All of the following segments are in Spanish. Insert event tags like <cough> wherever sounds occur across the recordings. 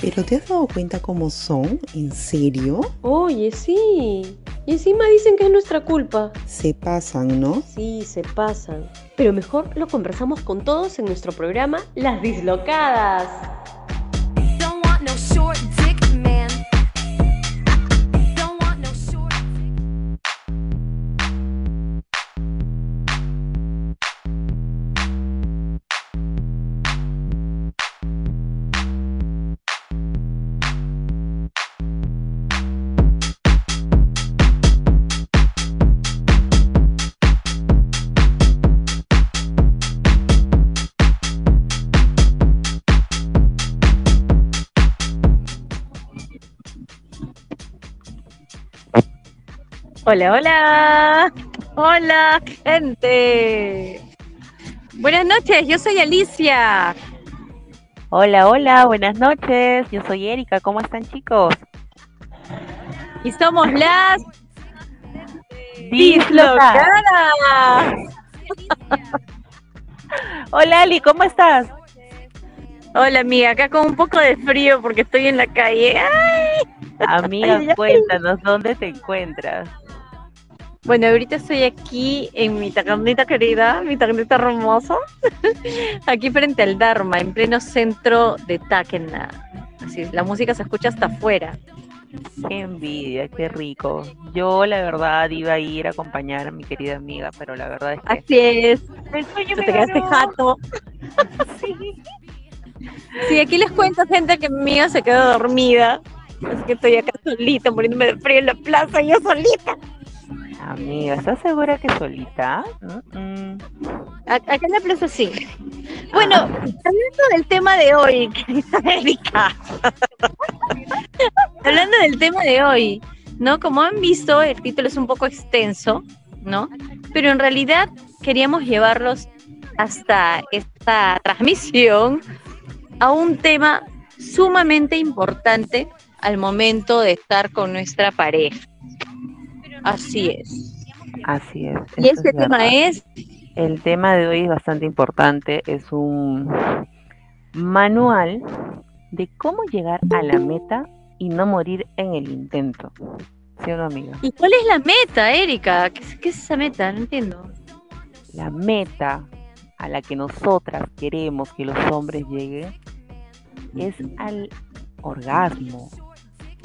¿Pero te has dado cuenta cómo son? ¿En serio? Oye, sí. Y encima dicen que es nuestra culpa. Se pasan, ¿no? Sí, se pasan. Pero mejor lo conversamos con todos en nuestro programa Las Dislocadas. Hola, hola. Hola, gente. Buenas noches, yo soy Alicia. Hola, hola, buenas noches. Yo soy Erika. ¿Cómo están, chicos? Y somos las Dislocadas. <laughs> Hola, Ali, ¿cómo estás? Hola, amiga, acá con un poco de frío porque estoy en la calle. ¡Ay! Amiga, cuéntanos dónde te encuentras. Bueno, ahorita estoy aquí en mi tacandita querida, mi tacandita hermosa, <laughs> aquí frente al Dharma, en pleno centro de Tacna. Así, la música se escucha hasta afuera. Qué envidia, qué rico. Yo, la verdad, iba a ir a acompañar a mi querida amiga, pero la verdad es que Así es, el sueño me te quedaste jato. <laughs> Sí, aquí les cuento, gente, que mi amiga se quedó dormida. Así que estoy acá solita, muriéndome de frío en la plaza, yo solita. Amiga, ¿estás segura que solita? Mm, mm. Acá en la plaza sí. Bueno, hablando del tema de hoy, querida <laughs> Erika. hablando del tema de hoy, ¿no? Como han visto, el título es un poco extenso, ¿no? Pero en realidad queríamos llevarlos hasta esta transmisión a un tema sumamente importante al momento de estar con nuestra pareja. Así es. Así es. Y este es tema es El tema de hoy es bastante importante. Es un manual de cómo llegar a la meta y no morir en el intento. ¿Sí o no, amiga? ¿Y cuál es la meta, Erika? ¿Qué, qué es esa meta? No entiendo. La meta a la que nosotras queremos que los hombres lleguen es al orgasmo.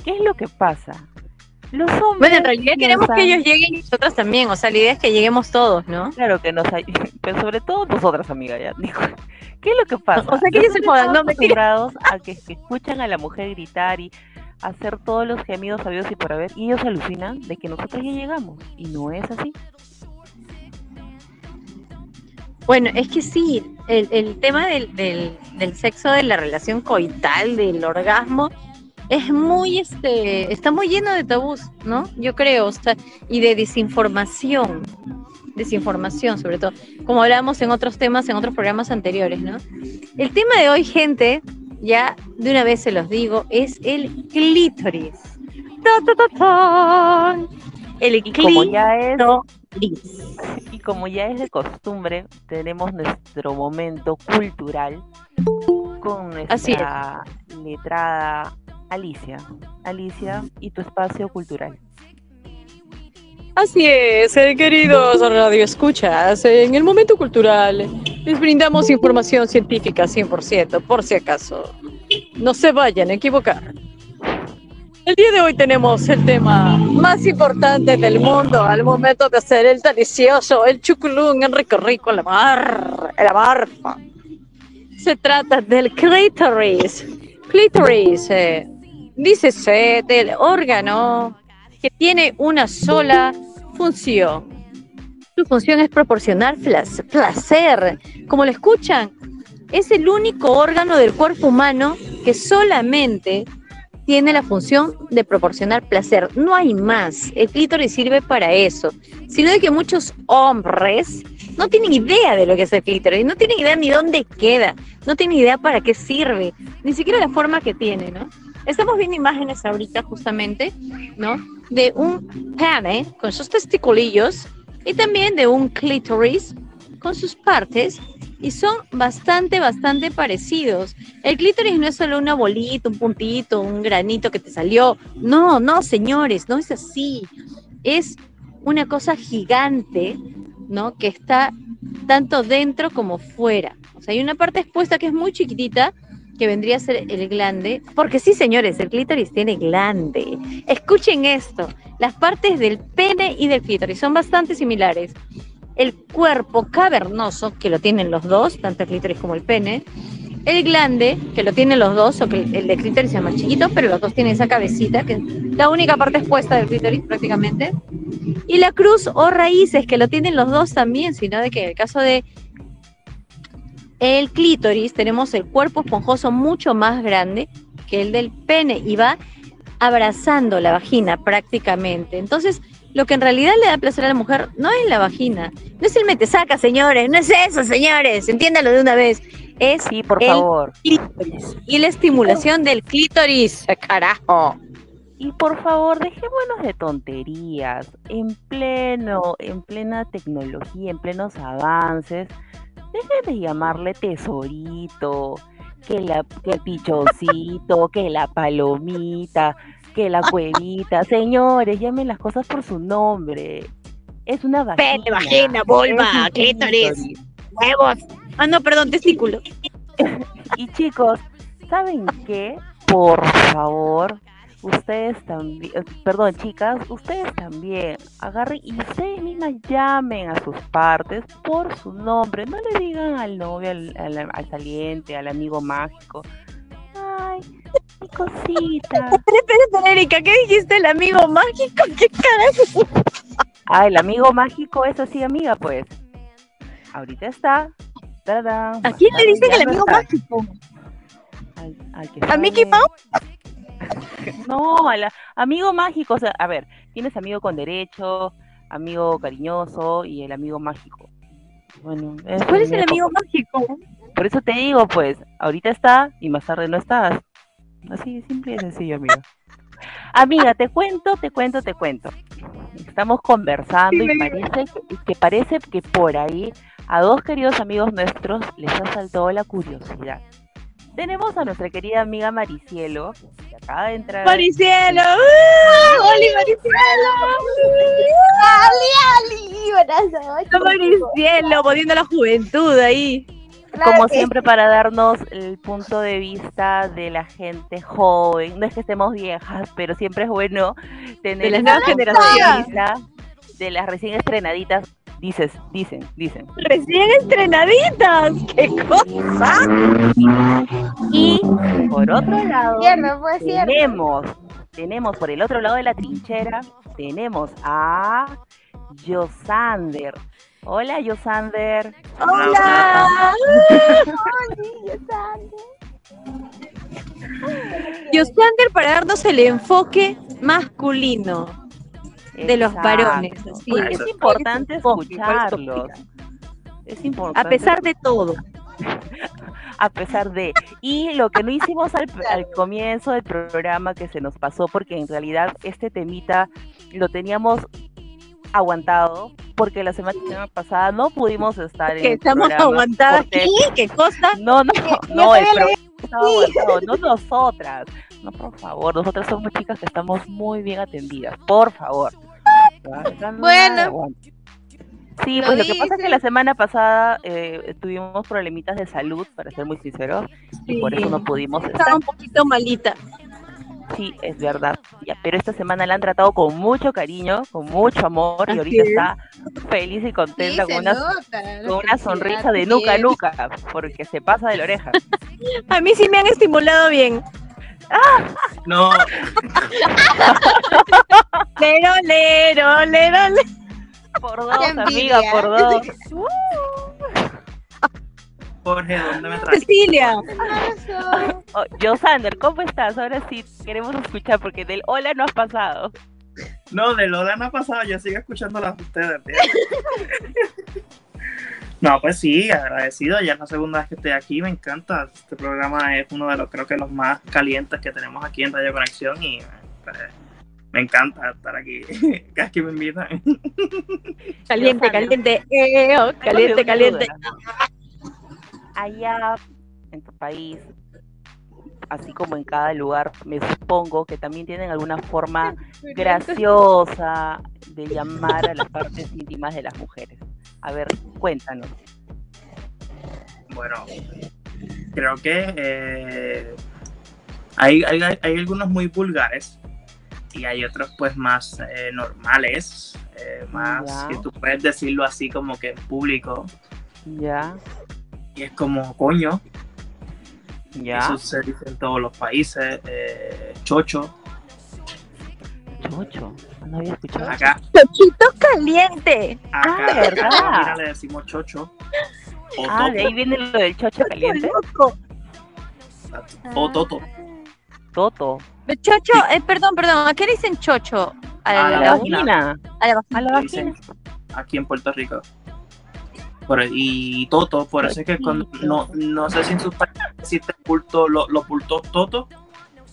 ¿Qué es lo que pasa? Los hombres Bueno, en realidad queremos que ellos lleguen y nosotras también. O sea, la idea es que lleguemos todos, ¿no? Claro que nos hay, <laughs> pero sobre todo nosotras, amiga, ya. ¿Qué es lo que pasa? O sea, que Los ellos se jodan, no, mentira. acostumbrados a que, que escuchan a la mujer gritar y hacer todos los gemidos sabidos y por haber, y ellos alucinan de que nosotros ya llegamos, y no es así. Bueno, es que sí, el, el tema del, del, del sexo, de la relación coital, del orgasmo, es muy, este, está muy lleno de tabús, ¿no? Yo creo, o sea, y de desinformación, desinformación sobre todo, como hablábamos en otros temas, en otros programas anteriores, ¿no? El tema de hoy, gente, ya de una vez se los digo, es el clítoris. El Y como ya es, clítoris. y como ya es de costumbre, tenemos nuestro momento cultural con nuestra letrada Alicia. Alicia y tu espacio cultural. Así es, eh, queridos radio escuchas, en el momento cultural les brindamos información científica 100%, por si acaso. No se vayan a equivocar. El día de hoy tenemos el tema más importante del mundo al momento de hacer el delicioso, el chuculún, el rico rico, la mar, la barfa. Se trata del clítoris. Clítoris, eh, dícese del órgano que tiene una sola función. Su función es proporcionar placer. Como lo escuchan, es el único órgano del cuerpo humano que solamente tiene la función de proporcionar placer. No hay más. El clítoris sirve para eso. Sino de que muchos hombres no tienen idea de lo que es el clítoris, no tienen idea ni dónde queda, no tienen idea para qué sirve, ni siquiera la forma que tiene, ¿no? Estamos viendo imágenes ahorita justamente, ¿no? De un pene con sus testiculillos y también de un clítoris con sus partes y son bastante, bastante parecidos. El clítoris no es solo una bolita, un puntito, un granito que te salió. No, no, señores, no es así. Es una cosa gigante, ¿no? Que está tanto dentro como fuera. O sea, hay una parte expuesta que es muy chiquitita, que vendría a ser el glande. Porque sí, señores, el clítoris tiene glande. Escuchen esto. Las partes del pene y del clítoris son bastante similares. El cuerpo cavernoso, que lo tienen los dos, tanto el clítoris como el pene. El glande, que lo tienen los dos, o que el de clítoris es más chiquito, pero los dos tienen esa cabecita, que es la única parte expuesta del clítoris prácticamente. Y la cruz o raíces, que lo tienen los dos también, sino de que en el caso de el clítoris tenemos el cuerpo esponjoso mucho más grande que el del pene y va abrazando la vagina prácticamente. Entonces, lo que en realidad le da placer a la mujer no es la vagina, no es el metesaca, señores, no es eso, señores, entiéndalo de una vez. Es Sí, por el favor. clítoris y la estimulación del clítoris, carajo. Y por favor, dejémonos de tonterías. En pleno, en plena tecnología, en plenos avances, dejen de llamarle tesorito, que la, que el pichoncito, <laughs> que la palomita, que la cuevita. <laughs> Señores, llamen las cosas por su nombre. Es una vagina. Pene, vagina, vulva, clítoris. Huevos. Ah, no, perdón, testículo. <laughs> Y chicos, ¿saben qué? Por favor, ustedes también, eh, perdón, chicas, ustedes también agarren y ustedes mismas llamen a sus partes por su nombre. No le digan al novio, al, al- al saliente, al amigo mágico. Ay, mi cosita. <laughs> Espera, Erika, ¿qué dijiste? ¿El amigo mágico? ¿Qué carajo? Ah, el amigo mágico, eso sí, amiga, pues. Ahorita está. ¿A quién le dicen el amigo mágico? ¿A Mickey sale- No, a la- amigo mágico, o sea, a ver, tienes amigo con derecho, amigo cariñoso y el amigo mágico. Bueno, ¿Cuál es el amigo mágico? Por eso te digo, pues, ahorita está y más tarde no estás. Así, simple y sencillo, amiga. Amiga, te cuento, te cuento, te cuento. Estamos conversando y parece que, que parece que por ahí a dos queridos amigos nuestros les ha saltado la curiosidad. Tenemos a nuestra querida amiga Maricielo, que acaba de entrar. Maricielo. ¡Ah! ¡Oli, Maricielo! Maricielo, poniendo la juventud ahí. como siempre para darnos el punto de vista de la gente joven. No es que estemos viejas, pero siempre es bueno tener De las nuevas generaciones. de las recién estrenaditas. Dices, dicen, dicen. Recién estrenaditas. <laughs> ¡Qué cosa! Y por otro lado, Cierto, fue cierto. tenemos, tenemos por el otro lado de la trinchera, tenemos a Yosander. Hola, Yosander. ¡Hola! Yosander para darnos el enfoque masculino de los varones. así es. es importante ¿Cuál es tu enfoque? ¿Cuál es tu escucharlos. Es importante. A pesar de todo. <laughs> a pesar de. Y lo que no hicimos al, <laughs> al comienzo del programa que se nos pasó, porque en realidad este temita lo teníamos aguantado, porque la semana pasada no pudimos estar en Que el estamos programa aguantadas. porque- ¿Qué? ¿Qué cosa? No, no, yo no, el programa estaba aguantado, no nosotras. No, por favor, nosotras somos chicas que estamos muy bien atendidas, por favor. Bueno. Sí, Lo pues lo que pasa es que la semana pasada eh, tuvimos problemitas de salud, para ser muy sinceros, y por eso no pudimos estar. Estaba un poquito malita. Sí, es verdad. Ya, pero esta semana la han tratado con mucho cariño, con mucho amor, y ahorita es. está feliz y Sí, contenta se con una, nota. con una sonrisa de nuca a nuca, porque se pasa de la oreja. <laughs> A mí sí me han estimulado bien. No, Lero, lero, lero, lero. Por dos, amiga, por dos. <laughs> Jorge, ¿dónde me traes? Cecilia. Oh, Josander, ¿cómo estás? Ahora sí, queremos escuchar, porque del hola no has pasado. No, de Lola no ha pasado, yo sigo escuchándolas ustedes. <laughs> No, pues sí, agradecido. Ya es la segunda vez que estoy aquí, me encanta. Este programa es uno de los, creo que los más calientes que tenemos aquí en Radio Conexión y pues, me encanta estar aquí. Cada vez que me invitan. <laughs> Caliente, caliente. Eh, oh, caliente, caliente. <laughs> allá en tu país, así como en cada lugar, me supongo que también tienen alguna forma <laughs> graciosa de llamar a las partes íntimas de las mujeres. A ver, cuéntanos. Bueno, creo que eh, hay, hay, hay algunos muy vulgares y hay otros pues más eh, normales, eh, más que tú puedes decirlo así como que en público Ya, y es como coño, ya. eso se dice en todos los países, chocho, Chocho, no había escuchado. acá, ¡Chochito caliente! acá, Ah, ¿verdad? acá en Argentina le decimos chocho o Ah, de toto, ahí viene lo del chocho caliente. loco! o toto. Toto. Chocho, eh, perdón, perdón, ¿a qué le dicen chocho? A A A la, la vagina. vagina. a la. A la vagina. aquí en Puerto Rico. Por- y Toto, por eso es que cuando, no, no sé si en sus países existe el culto, lo- los cultos Toto,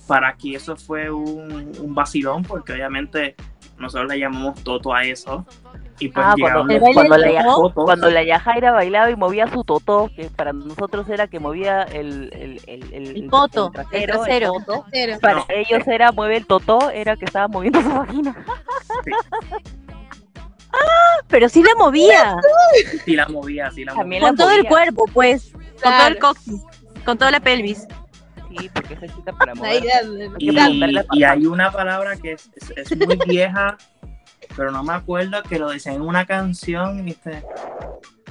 para aquí eso fue un, un vacilón, porque obviamente nosotros le llamamos Toto a eso. Y pues Ah, cuando, la, cuando Yajaira bailaba y movía su totó, que para nosotros era que movía el, el, el, el, El trasero, el trasero. toto. Trasero. Para No. ellos era mueve el totó, era que estaba moviendo su vagina. <laughs> Pero sí la movía. Sí la movía, sí la También movía. Con todo el cuerpo, pues. Con todo el coxis. Con toda la pelvis. Sí, porque esa chica para Ahí, mover. dale. Y, hay una palabra que es, es- es muy vieja, pero no me acuerdo que lo dicen en una canción, ¿viste?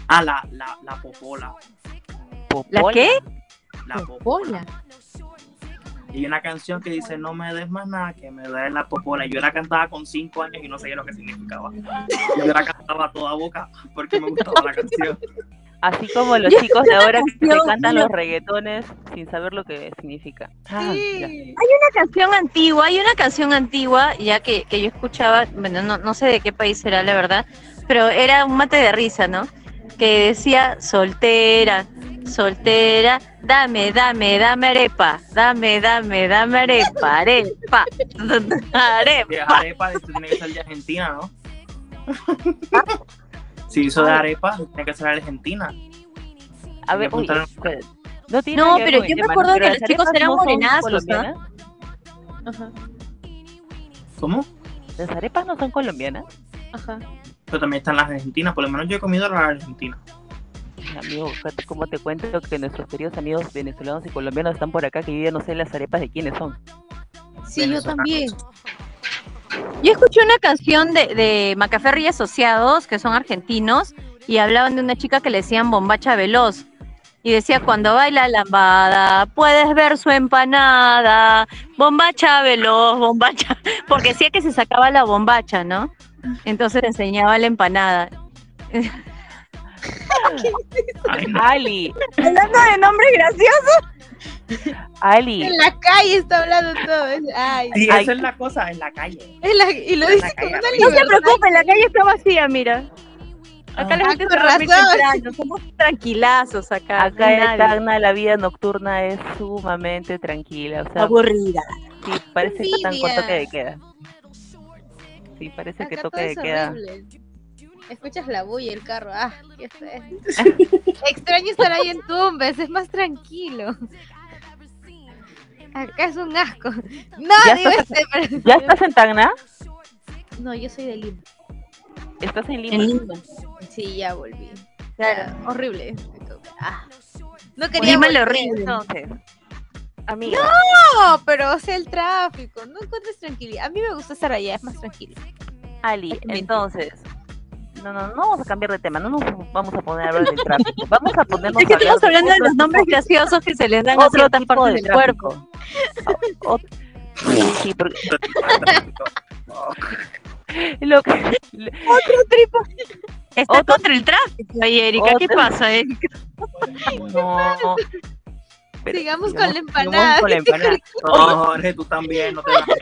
Ah, la, la, la popola. ¿La qué? La popola. Popola. Y una canción que dice no me des más nada, que me duele la popola. Yo la cantaba con cinco años y no sabía lo que significaba. Yo la cantaba a toda boca porque me gustaba la canción. Así como los chicos de ahora que canción, cantan mira. los reggaetones sin saber lo que significa. Ah. Sí. Una canción antigua, hay una canción antigua, ya que, que yo escuchaba, bueno, no, no sé de qué país será la verdad, pero era un mate de risa, ¿no? Que decía, soltera, soltera, dame, dame, dame arepa, dame, dame, dame arepa, arepa, <laughs> Y arepa. arepa esto tiene que ser de Argentina, ¿no? <laughs> Si hizo de arepa, tiene que ser de Argentina. A ver, espera, no, tiene No, pero yo me acuerdo que los chicos eran morenazos, ¿no? Ajá, ¿Cómo? Las arepas no son colombianas. ajá. Pero también están las argentinas. Por lo menos yo he comido las argentinas. Amigo, cómo te cuento que nuestros queridos amigos venezolanos y colombianos están por acá, que yo ya no sé las arepas de quiénes son. Sí, yo también. Yo escuché una canción de, de Macaferri y Asociados, que son argentinos, y hablaban de una chica que le decían bombacha veloz. Y decía, cuando baila lambada, puedes ver su empanada, bombacha veloz, bombacha, <laughs> porque decía que se sacaba la bombacha, ¿no? Entonces enseñaba la empanada. <laughs> Ay, no. Ali, Hablando de nombres graciosos. Ali, En la calle está hablando todo. es- Ay. Sí, Ay. esa es la cosa, en la calle. La- y lo En la dice calle, con una no se preocupen, la calle está vacía, mira. Acá la Ah, gente con se temprano, somos tranquilazos acá. acá en nadie. Tacna la vida nocturna es sumamente tranquila. O sea, aburrida. sí, parece que están con envidia. toque de queda. Sí, parece que Acá toque de queda. horrible. Escuchas la bulla del carro. Ah, qué feo. <laughs> Extraño estar ahí en Tumbes, es más tranquilo. Acá es un asco. <laughs> No, ¿Ya digo estás- este, pero- ¿Ya estás en Tacna? No, yo soy de Lima. ¿Estás en Lima? En Lima. Sí, ya volví. Claro. Ya, horrible. Ah. No quería Lima lo horrible. Entonces, amiga, No, pero o sea, el tráfico, no encuentras tranquilidad. A mí me gusta estar allá, es más tranquilo. Ali, entonces, no, no, no vamos a cambiar de tema, no nos vamos a poner a hablar del tráfico, <laughs> vamos a ponernos Es que a estamos hablando de otro los nombres tipo- graciosos que se les dan a otro ciertas partes de del cuerpo. O- ot- sí, sí, porque <laughs> <laughs> lo que, Está Otro- contra el tráfico ahí, Erika. ¿Qué Otro- pasa, Erika? no, pero Sigamos con sigamos- la empanada. sigamos con la empanada. No, Jorge, tú también, no te bajes.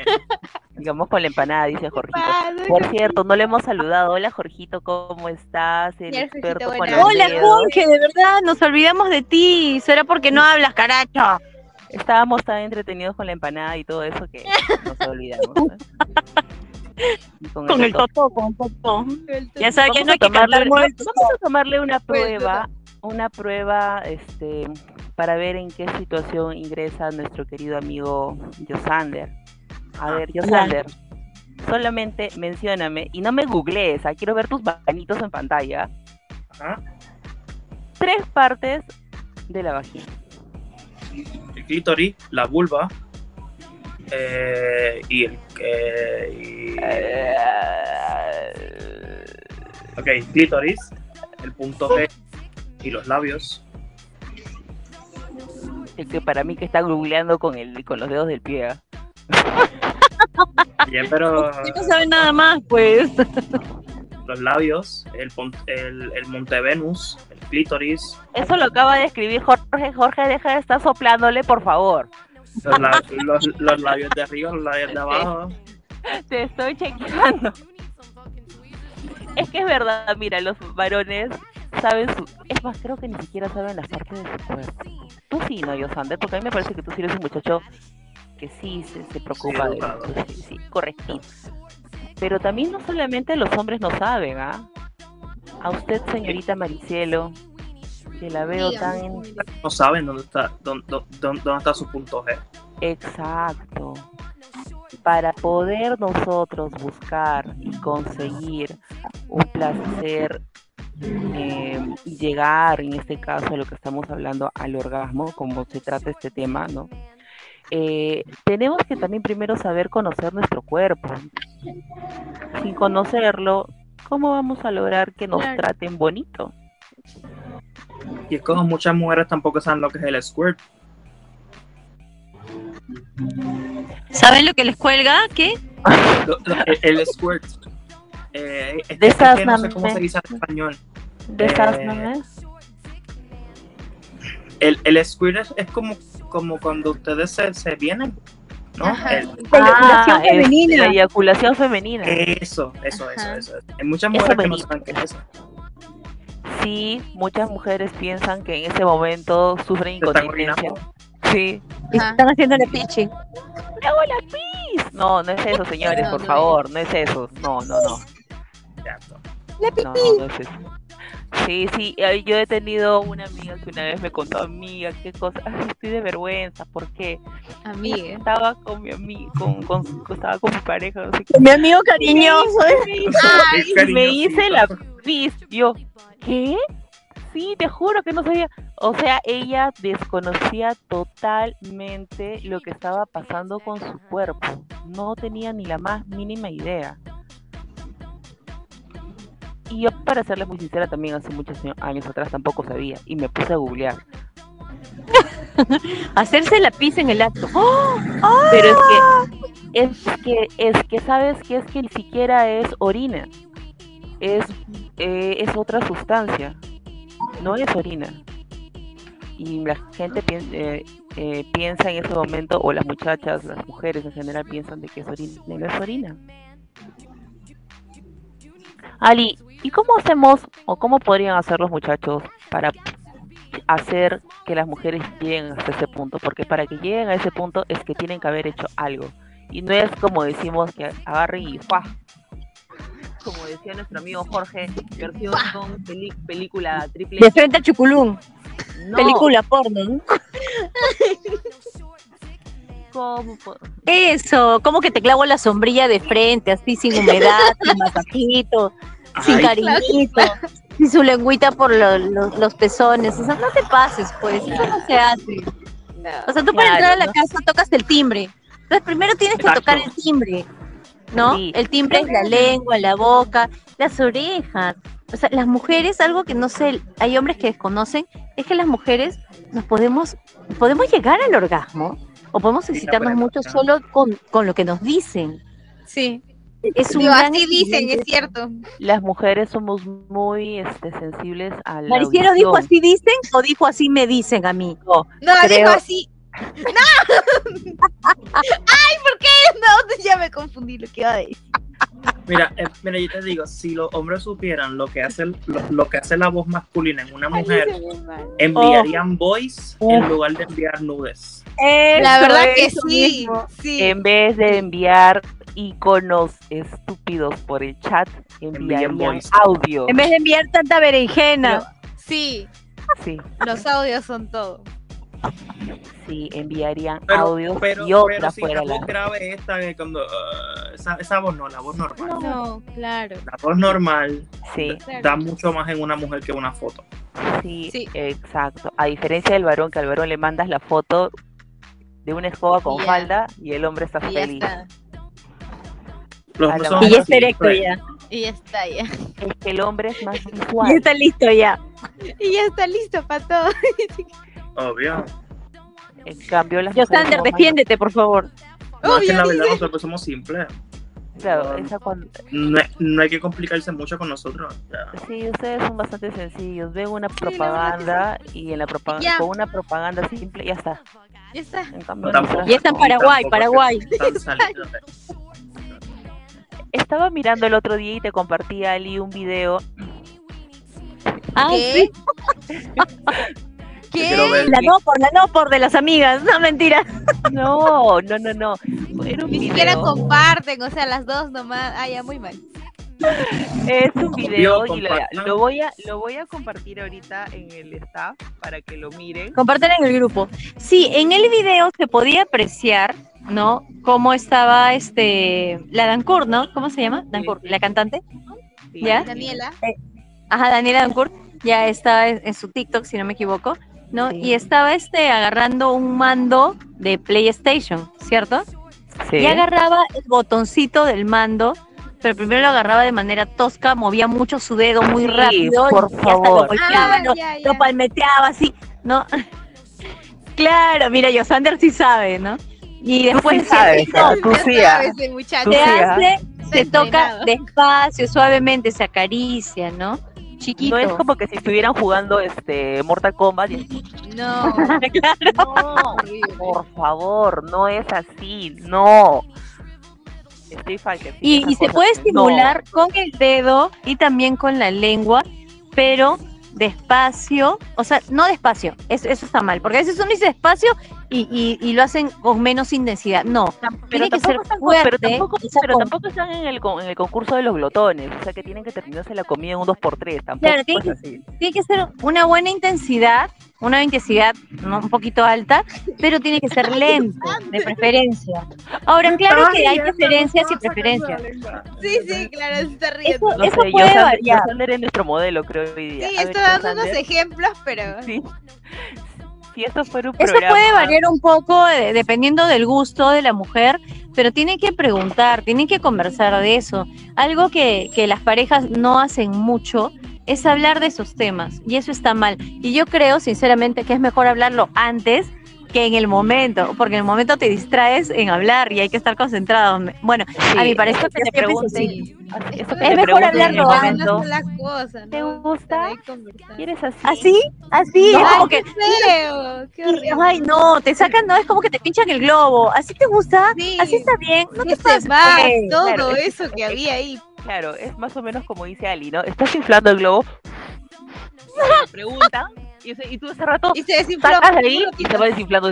Sigamos con la empanada, dice Jorgito. Padre. Por cierto, no le hemos saludado. Hola, Jorgito, ¿cómo estás? El experto con Hola. Jorge, de verdad, nos olvidamos de ti. Será porque no hablas, caracho. Estábamos tan entretenidos con la empanada y todo eso que nos olvidamos. ¿no? Y Con el toto. totó, con el totó. Ya sabes Vamos que no a hay que tomarle- el Vamos a tomarle una Pues, prueba, una prueba este, para ver en qué situación ingresa nuestro querido amigo Yosander. A ver, Yosander, solamente mencióname y no me googlees, ah, quiero ver tus manitos en pantalla. Ajá. Tres partes de la vagina. El clítoris, la vulva eh, y el. eh, y- ok, clítoris, el punto G y los labios. Es que para mí que está googleando con, el, con los dedos del pie. ah. Bien, pero <laughs> No sabe nada más, pues. los labios, el, el, el monte Venus, el clítoris, Eso lo acaba de escribir Jorge. Jorge, deja de estar soplándole, por favor. los, la- los- los labios de arriba, los labios de abajo. Te estoy chequeando. Es que es verdad, mira, los varones saben su... Es más, creo que ni siquiera saben las partes de su cuerpo. Tú sí, ¿no, Yosander? Porque a mí me parece que tú sí eres un muchacho que sí se, se preocupa de. Sí, sí, correctito. Pero también no solamente los hombres no saben, ¿ah? A usted, señorita Maricielo, que la veo tan... No saben dónde está, dónde, dónde- dónde está su punto G. Exacto. Para poder nosotros buscar y conseguir un placer eh, llegar, en este caso, a lo que estamos hablando, al orgasmo, como se trata este tema, ¿no? Eh, tenemos que también primero saber conocer nuestro cuerpo. Sin conocerlo, ¿cómo vamos a lograr que nos Claro. traten bonito? Y es como muchas mujeres tampoco saben lo que es el squirt. ¿Saben lo que les cuelga? ¿Qué? El squirt. Eh, es, De es esas que no sé cómo se dice en español. ¿De Eh, esas, El, el squirt es, es como, como cuando ustedes se, se vienen, ¿no? El- eyaculación es femenina. La eyaculación femenina. eso, eso, eso, eso. Hay muchas Eso mujeres que no saben qué es eso. Sí, muchas mujeres piensan que en ese momento sufren incontinencia. Sí. Y Ajá. están haciéndole pichi. ¡Me hago la pis! No, no es eso, señores, por favor, no es eso. No, no, no. Exacto. No, no es eso. Sí, sí, yo he tenido una amiga que una vez me contó, amiga, qué cosa, ay, estoy de vergüenza, ¿por qué? Amiga. Estaba con mi amigo, con, con, estaba con mi pareja, no sé qué. Mi amigo cariñoso. <laughs> Me hice- Qué y me hice la pis. Yo, ¿qué? Sí, te juro que no sabía. O sea, ella desconocía totalmente lo que estaba pasando con su cuerpo. No tenía ni la más mínima idea. Y yo, para serles muy sincera, también hace muchos años- atrás tampoco sabía. Y me puse a googlear. <laughs> Hacerse la pizza en el acto. ¡Oh! Pero es que, es que, es que, ¿sabes que Es que ni siquiera es orina. Es, eh, es otra sustancia. No es orina. Y la gente piensa, eh, eh, piensa en ese momento, o las muchachas, las mujeres en general piensan de que es orina. No es orina. Ali, ¿y cómo hacemos, o cómo podrían hacer los muchachos para hacer que las mujeres lleguen hasta ese punto? Porque para que lleguen a ese punto es que tienen que haber hecho algo. Y no es como decimos que agarren y ¡fua! Como decía nuestro amigo Jorge, versión con peli- película triple. De frente a Chuculún. No, Película porno. ¿cómo Eso, como que te clavo la sombrilla de frente, así sin humedad, <laughs> sin masajito, sin cariñito, sin <laughs> su lengüita por lo- lo- los pezones. O sea, no te pases, pues, eso no se hace. O sea, tú para Claro, entrar a la ¿no? casa tocas el timbre. Entonces, primero tienes que Exacto. tocar el timbre, ¿no? Sí. El timbre es la lengua, la boca, las orejas. O sea, las mujeres, algo que no sé, hay hombres que desconocen, es que las mujeres nos podemos, podemos llegar al orgasmo o podemos Sí, excitarnos mucho solo con, con lo que nos dicen. Sí. Es un Digo, gran así dicen, es cierto. Las mujeres somos muy este, sensibles a la Maricielo dijo así dicen o dijo así me dicen a mí. No, No, Creo- dijo así. ¡No! <laughs> ¡Ay, ¿por qué? No, ya me confundí lo que iba a decir. Mira, eh, mira, yo te digo, si los hombres supieran lo que hace el- lo, lo que hace la voz masculina en una mujer, enviarían voice en Uf. lugar de enviar nudes. La verdad que sí. Sí. en vez de enviar iconos estúpidos por el chat, voice. audio. En vez de enviar tanta berenjena. Sí. Sí, Los audios son todo. sí, enviarían Pero, audios pero, y otra pero si fuera la la. voz grave esta que cuando ah, esa, esa voz no, la voz normal. No, claro. La voz normal Sí, claro. da mucho más en una mujer que una foto. sí, Sí. exacto. A diferencia del varón, que al varón le mandas la foto de una escoba con falda y el hombre está Y ya feliz. está. Los A. Y ya está erecto ya. Y ya está, ya. Es que el hombre es más <laughs> Ya visual. está listo ya. Y ya está listo para todo. Obvio. En cambio, las Yo, Sander, defiéndete, por favor. No, es que la verdad dice. nosotros somos simples. Claro, esa cuando- No, hay- no hay que complicarse mucho con nosotros. ya. Sí, ustedes son bastante sencillos. Ven una propaganda y en la propaganda Ya. con una propaganda simple ya está. Ya está. En cambio, No, tampoco- nosotras- Y está en Paraguay, Paraguay. <laughs> Estaba mirando el otro día y te compartí Ali un video. Ah, ¿Qué? sí. quiero ¿Qué? ver. La no por, la no por de las amigas. No, mentira. No, no, no, no. Era un Ni siquiera comparten, o sea, las dos nomás. Ah, ya, muy mal. Es un video y lo, compartan. lo voy a lo voy a compartir ahorita en el staff para que lo miren. Comparten en el grupo. Sí, en el video se podía apreciar, ¿no? Cómo estaba este. La Dancourt, ¿no? ¿Cómo se llama? Dancourt, la cantante. Sí. ¿Ya? Daniela. Ajá, Daniela Dancourt. Ya está en, en su TikTok, si no me equivoco. ¿no? Sí. Y estaba este agarrando un mando de PlayStation, ¿cierto? Sí. Y agarraba el botoncito del mando, pero primero lo agarraba de manera tosca, movía mucho su dedo muy Sí, rápido por y hasta lo favor. golpeaba, Ah, lo, ya, ya. lo palmeteaba así, ¿no? <laughs> claro, mira, Yosander sí sabe, ¿no? Y después sí sabes, no, ¿ah? Tú sí, ah. sabes, ese muchacho. te hace, toca despacio, suavemente, se acaricia, ¿no? Chiquito. No es como que si estuvieran jugando este Mortal Kombat. y- No. <laughs> No, horrible. por favor, no es así, no. Y, se puede no. estimular con el dedo y también con la lengua, pero despacio, o sea, no despacio, eso, eso está mal, porque a veces uno dice despacio y, y- y lo hacen con menos intensidad. No, Tam- tiene que ser tampoco están- fuerte. pero tampoco, pero tampoco están en el, en el concurso de los glotones, o sea que tienen que terminarse la comida en un 2x3, tampoco Claro, tiene que ser una buena intensidad, una intensidad ¿no? un poquito alta, pero tiene que ser lento, de preferencia. Ahora, claro que hay preferencias y preferencias. Sí, sí, claro, se está riendo. Eso- No eso sé, puede variar. Yosander es nuestro modelo, creo, hoy día. Sí, estoy dando unos ejemplos, pero. sí. Si esto fuera un Eso programa... puede variar un poco eh, dependiendo del gusto de la mujer, pero tienen que preguntar, tienen que conversar de eso. Algo que, que las parejas no hacen mucho es hablar de esos temas y eso está mal. Y yo creo sinceramente que es mejor hablarlo antes que en el momento, porque en el momento te distraes en hablar y hay que estar concentrado. Bueno, a mi Sí, parecer que te es pregunten, que Es te mejor pregunten en el hablarlo momento, no son las cosas, ¿Te ¿no? gusta? ¿Quieres así? ¿Así? Así, es Ay, como que... qué feo, qué horrible. Ay, no, te sacan, no, es como que te pinchan el globo. ¿Así te gusta? Sí. ¿Así está bien? No te va, pues. todo claro. eso que había ahí. Claro, es más o menos como dice Ali, ¿no? Estás inflando el globo, <laughs> te preguntan, y, y tú ese rato Y se desinfló. sacas de ahí puro y se va desinflando.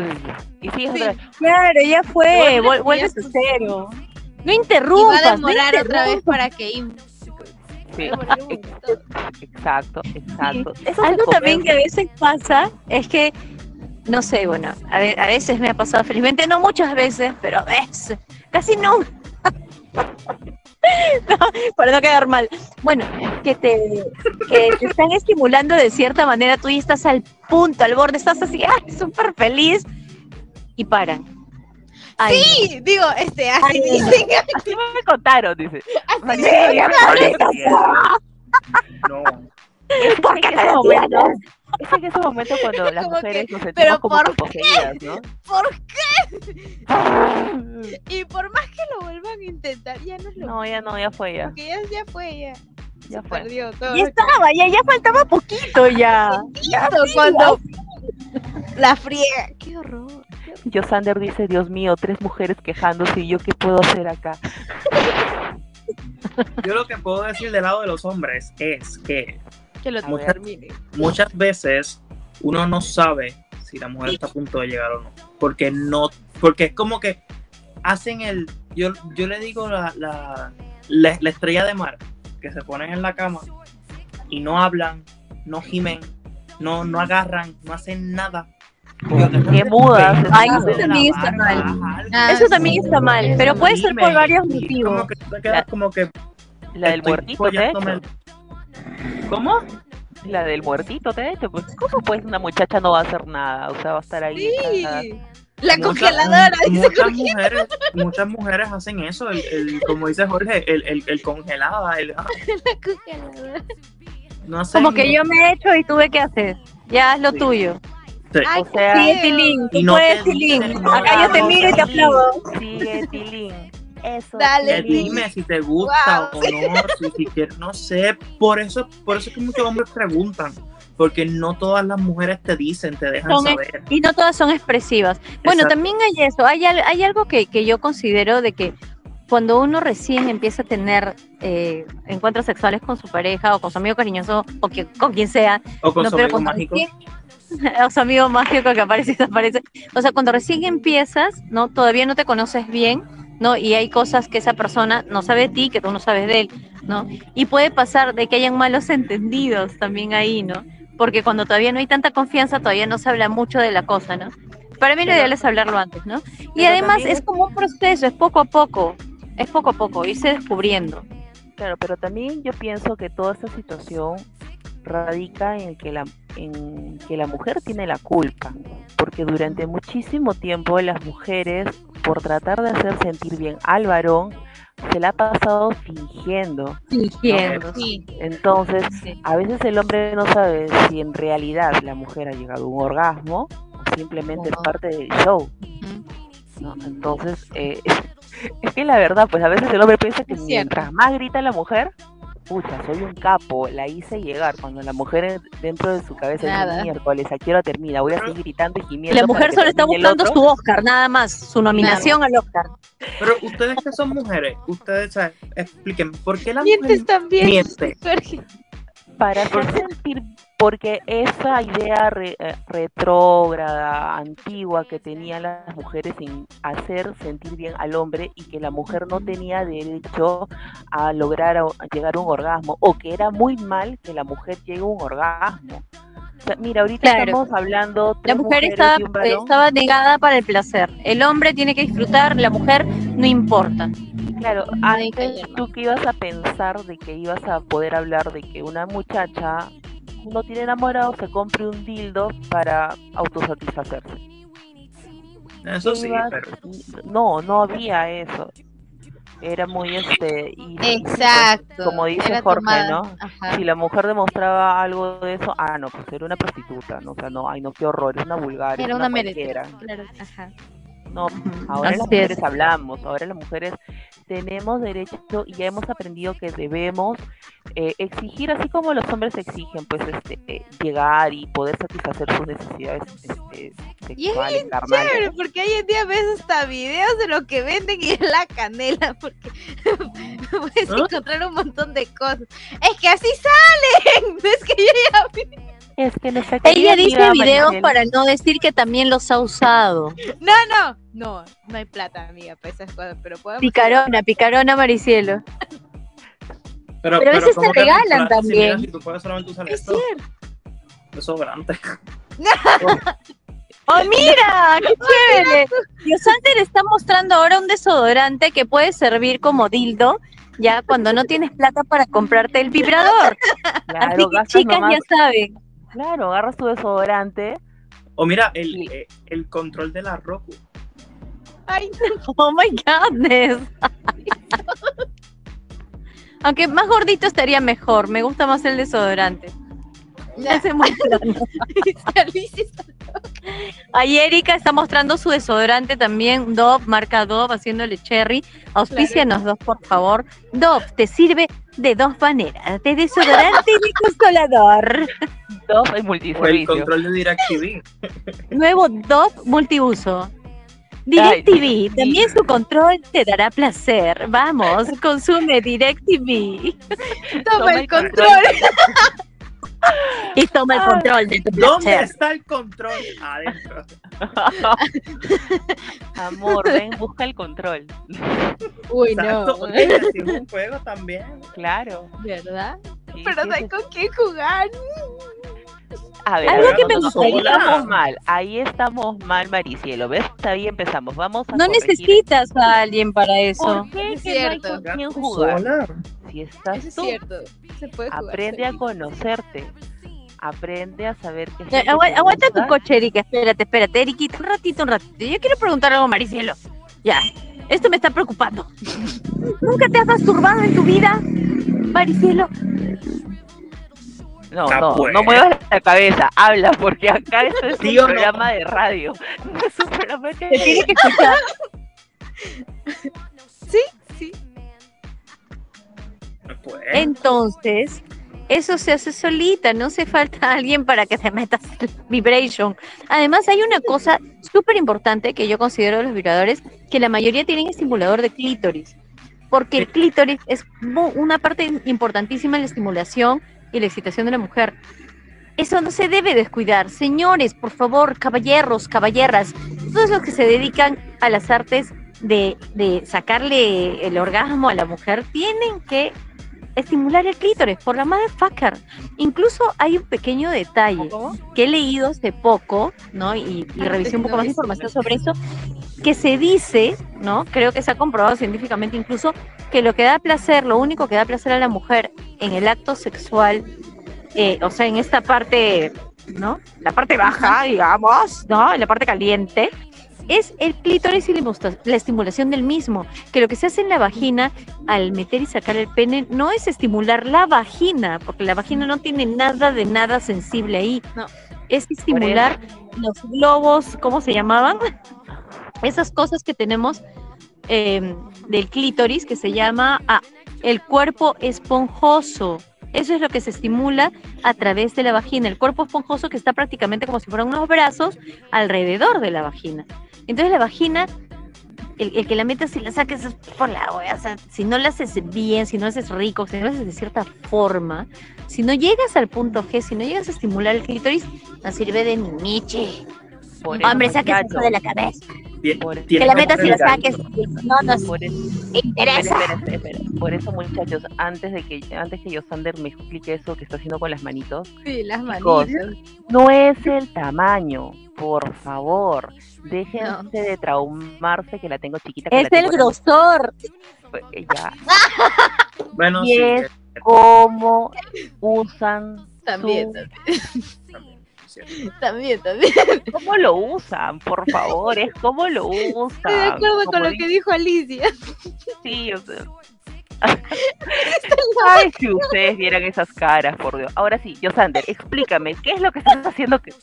Y sigues Sí. otra vez. Claro, ya fue, Vuelve- vuel- vuelves a cero. No Y va interrumpas. a no demorar otra vez para que Sí, a <laughs> exacto, exacto. Eso se Algo también que a veces pasa es que, no sé, bueno, a, ve- a veces me ha pasado felizmente, no muchas veces, pero a veces, casi no. <laughs> <laughs> No, para no quedar mal. Bueno, que te, que te están estimulando de cierta manera, tú ya estás al punto, al borde, estás así, ¡ay, súper feliz! Y paran. Ay, Sí, digo, este, así Ay, no. dicen. Así me contaron, dice. Así Sí, dicen. ya <laughs> No. Es ¿Por en qué ese te momento, es en ese momento cuando las Como que, mujeres nos pero sentimos como ¿por que poseídas, ¿no? ¿Por <laughs> Y por más que lo vuelvan a intentar, ya no es lo No, ya no, ya fue ya. Porque ya, ya fue, ya. Ya Se fue. perdió todo. ya estaba, ya, ya faltaba poquito ya. Ya, Todo sí, cuando la friega. Qué horror. Yosander dice, Dios mío, tres mujeres quejándose y yo qué puedo hacer acá. Yo lo que puedo decir del lado de los hombres es que Que lo Muchas- termine. muchas veces uno no sabe si la mujer está a punto de llegar o no. Porque no, porque es como que hacen el, yo, yo le digo la, la, la, la estrella de mar, que se ponen en la cama y no hablan, no gimen, no, no agarran, no hacen nada. Qué mudas. Ay, eso también está mal. Eso también está mal, pero puede ser por varios motivos. Como que como que La del muertito, el- ¿Cómo? La del muertito, de hecho. Pues, ¿cómo pues una muchacha no va a hacer nada? O sea, va a estar ahí. La congeladora, dice muchas mujeres, muchas mujeres hacen eso, el, el- como dice Jorge, el, el, el congelada, el, ah, <laughs> la congeladora. no hacen- Como que yo me he hecho y tuve que hacer. Ya haz lo Sí. tuyo. Sí. Ay, O sea, Sigue. Tilín. Tú no puedes, te Tilín. Acá yo te miro y te aplaudo. Sigue, Tilín. Eso. Dale, dime si te gusta o no, si, si quieres, no sé, por eso, por eso es que muchos hombres preguntan, porque no todas las mujeres te dicen, te dejan Son saber. Y no todas son expresivas. Bueno, Exacto. también hay eso. Hay, hay algo que, que yo considero de que cuando uno recién empieza a tener eh, encuentros sexuales con su pareja o con su amigo cariñoso o que, con quien sea, O con no, su pero amigo cuando mágico. recién- <laughs> o su amigo mágico que aparece <laughs> y desaparece. O sea, cuando recién empiezas, ¿no? Todavía no te conoces bien, ¿no? Y hay cosas que esa persona no sabe de ti, que tú no sabes de él, ¿no? Y puede pasar de que hayan malos entendidos también ahí, ¿no? Porque cuando todavía no hay tanta confianza, todavía no se habla mucho de la cosa, ¿no? Para mí lo ideal es hablarlo antes, ¿no? Y además es- como un proceso, es poco a poco, es poco a poco, irse descubriendo. Claro, pero también yo pienso que toda esta situación radica en que la en que la mujer tiene la culpa, porque durante muchísimo tiempo las mujeres por tratar de hacer sentir bien al varón se la ha pasado fingiendo. Fingiendo. Sí, Entonces, sí. a veces el hombre no sabe si en realidad la mujer ha llegado a un orgasmo o simplemente es parte del show. Entonces, eh, <laughs> es que la verdad, pues a veces el hombre piensa que mientras más grita la mujer, pucha, soy un capo, la hice llegar. Cuando la mujer en- dentro de su cabeza Nada. dice miércoles, ¿a qué hora termina? Voy a seguir gritando y gimiendo. la mujer solo está buscando su Oscar, nada más, su nominación al Oscar. Pero ustedes que son mujeres, ustedes ¿sabes? expliquen, ¿por qué la Mientes mujer también. miente? Jorge. Para hacer sentir, porque esa idea re- eh, retrógrada, antigua que tenían las mujeres en hacer sentir bien al hombre y que la mujer no tenía derecho a lograr a- llegar a un orgasmo o que era muy mal que la mujer llegue a un orgasmo. O sea, mira, ahorita Claro. estamos hablando La mujer estaba, estaba negada para el placer. El hombre tiene que disfrutar, la mujer no importa. Claro, antes tú que ibas a pensar de que ibas a poder hablar de que una muchacha no tiene enamorado se compre un dildo para autosatisfacerse. Eso sí, pero No, no había eso. Era muy este y Exacto. como dice Era Jorge, tomada. ¿no? Ajá. Si la mujer demostraba algo de eso, ah, no, pues era una prostituta, no, o sea, no, ay, no, qué horror, es una vulgar, es Era una una. Claro, ajá. No, ahora las así mujeres es. hablamos, ahora las mujeres tenemos derecho y ya hemos aprendido que debemos eh, exigir, así como los hombres exigen, pues este, eh, llegar y poder satisfacer sus necesidades este, Y es sexuales, bien. Chévere, porque hoy en día ves hasta videos de lo que venden y es <laughs> la canela, porque <laughs> puedes ¿Ah? encontrar un montón de cosas. Es que así salen. <laughs> Es que yo ya vi. Es que nuestra Ella dice videos Maricel- para no decir que también los ha usado. No, no, no, no hay plata, amiga, para esas cosas, pero podemos. Picarona, picarona Maricielo. Pero, Pero a veces ¿cómo te que regalan si mira, también. Si tú puedes solamente usar Es esto, desodorante. <laughs> ¡Oh, mira! ¡Qué chévere! Yosander está mostrando ahora un desodorante que puede servir como dildo, ya cuando no tienes plata para comprarte el vibrador. Claro, <laughs> Así que chicas nomás- ya saben. Claro, agarras tu desodorante. O mira, el, Sí. eh, el control de la Roku. Ay, <laughs> Oh my godness. <laughs> Aunque más gordito estaría mejor. Me gusta más el desodorante. Ya, Ahí Erika está mostrando su desodorante también, Dove, marca Dove, haciéndole cherry. Auspícianos dos, por favor. Dove te sirve de dos maneras, de desodorante y de consolador. Dos y O el control de DirecTV. Nuevo Dove multiuso. DirecTV, DirecTV. también su control te dará placer. Vamos, consume DirecTV Toma el control. Y toma el control de tu ¿Dónde placer. está el control? Adentro. <laughs> Amor, ven, busca el control. Uy, Exacto. <laughs> no. Es un juego también. Claro. ¿Verdad? sí, Pero sí, no hay sí. con quién jugar. A ver, Algo que no, me no, ahí gustaría- estamos mal, ahí estamos mal, Maricielo. ¿Ves? Está bien, empezamos. Vamos a No corregir. necesitas a alguien para eso. ¿Por qué Es que no hay cierto. con quién jugar? solar. Si estás Eso es tú, cierto. Se puede jugar aprende a conocerte. Aprende a saber qué es lo que agua- aguanta tu coche, Erika. Espérate, espérate, Eriquita. Un ratito, un ratito. Yo quiero preguntar algo a Maricielo. Ya. Esto me está preocupando. <laughs> ¿Nunca te has masturbado en tu vida, Maricielo? No, Ah, no, pues. no muevas la cabeza, habla, porque acá esto es ¿Sí un no? programa de radio. <laughs> No es un programa de Te tiene que escuchar. Sí. Pues, Entonces, eso se hace solita, no hace falta <laughs> alguien para que te metas el vibration. Además, hay una cosa súper importante que yo considero de los vibradores, que la mayoría tienen estimulador de clítoris, porque el clítoris es una parte importantísima en la estimulación y la excitación de la mujer. Eso no se debe descuidar. Señores, por favor, caballeros, caballeras, todos los que se dedican a las artes de, de sacarle el orgasmo a la mujer tienen que estimular el clítoris por la motherfucker. Incluso hay un pequeño detalle que he leído hace poco, ¿no? Y, y revisé un poco más información sobre eso, que se dice, ¿no? Creo que se ha comprobado científicamente incluso, que lo que da placer, lo único que da placer a la mujer en el acto sexual, eh, o sea, en esta parte, ¿no? La parte baja, digamos, ¿no? En la parte caliente, es el clítoris y la estimulación del mismo. Que lo que se hace en la vagina al meter y sacar el pene no es estimular la vagina, porque la vagina no tiene nada de nada sensible ahí. No. Es estimular los globos, ¿cómo se llamaban? Esas cosas que tenemos eh, del clítoris que se llama ah, el cuerpo esponjoso. Eso es lo que se estimula a través de la vagina, el cuerpo esponjoso que está prácticamente como si fueran unos brazos alrededor de la vagina. Entonces la vagina, el, el que la metas y la saques es por la wea, o sea, si no la haces bien, si no la haces rico, si no la haces de cierta forma, si no llegas al punto G, si no llegas a estimular el clítoris, no sirve de ni miche. Por eso, Hombre, saques eso de la cabeza. Por- Que la metas y la saques. No nos por eso- interesa. Espera, espera, espera, espera. Por eso, muchachos, antes de que antes que Yosander me explique eso que está haciendo con las manitos, Sí, las manitas. no es el tamaño, por favor. Déjense No. de traumarse que la tengo chiquita. que Es la el grosor. Pues, Ya. Bueno, Y sí, es es cómo usan También, su- también, cierto. <laughs> también, también. <laughs> cómo lo usan, por favor, es cómo lo usan. Estoy de acuerdo con lo que dijo Alicia. Sí, o sea. Ay, si ustedes vieran esas caras, por Dios. Ahora sí, Yosander, explícame, ¿qué es lo que estás haciendo que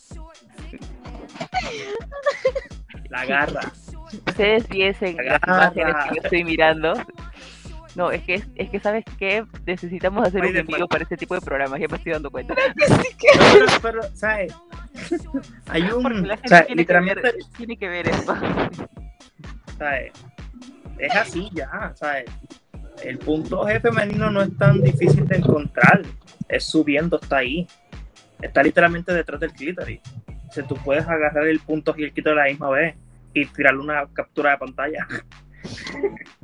La garra. ustedes viesen las Agarra. imágenes que yo estoy mirando? No, es que, es que ¿sabes qué? Necesitamos hacer Ay, un envío para este tipo de programas, ya me estoy dando cuenta. Pero, pero, ¿sabes? <laughs> Hay Porque un. la O sea, tiene, que ver, literalmente, tiene que ver esto. ¿sabes? Es así ya, ¿sabes? El punto G femenino no es tan difícil de encontrar. Es subiendo, está ahí. Está literalmente detrás del clítoris. O sea, tú puedes agarrar el punto G y el clítoris a la misma vez y tirarle una captura de pantalla. <laughs>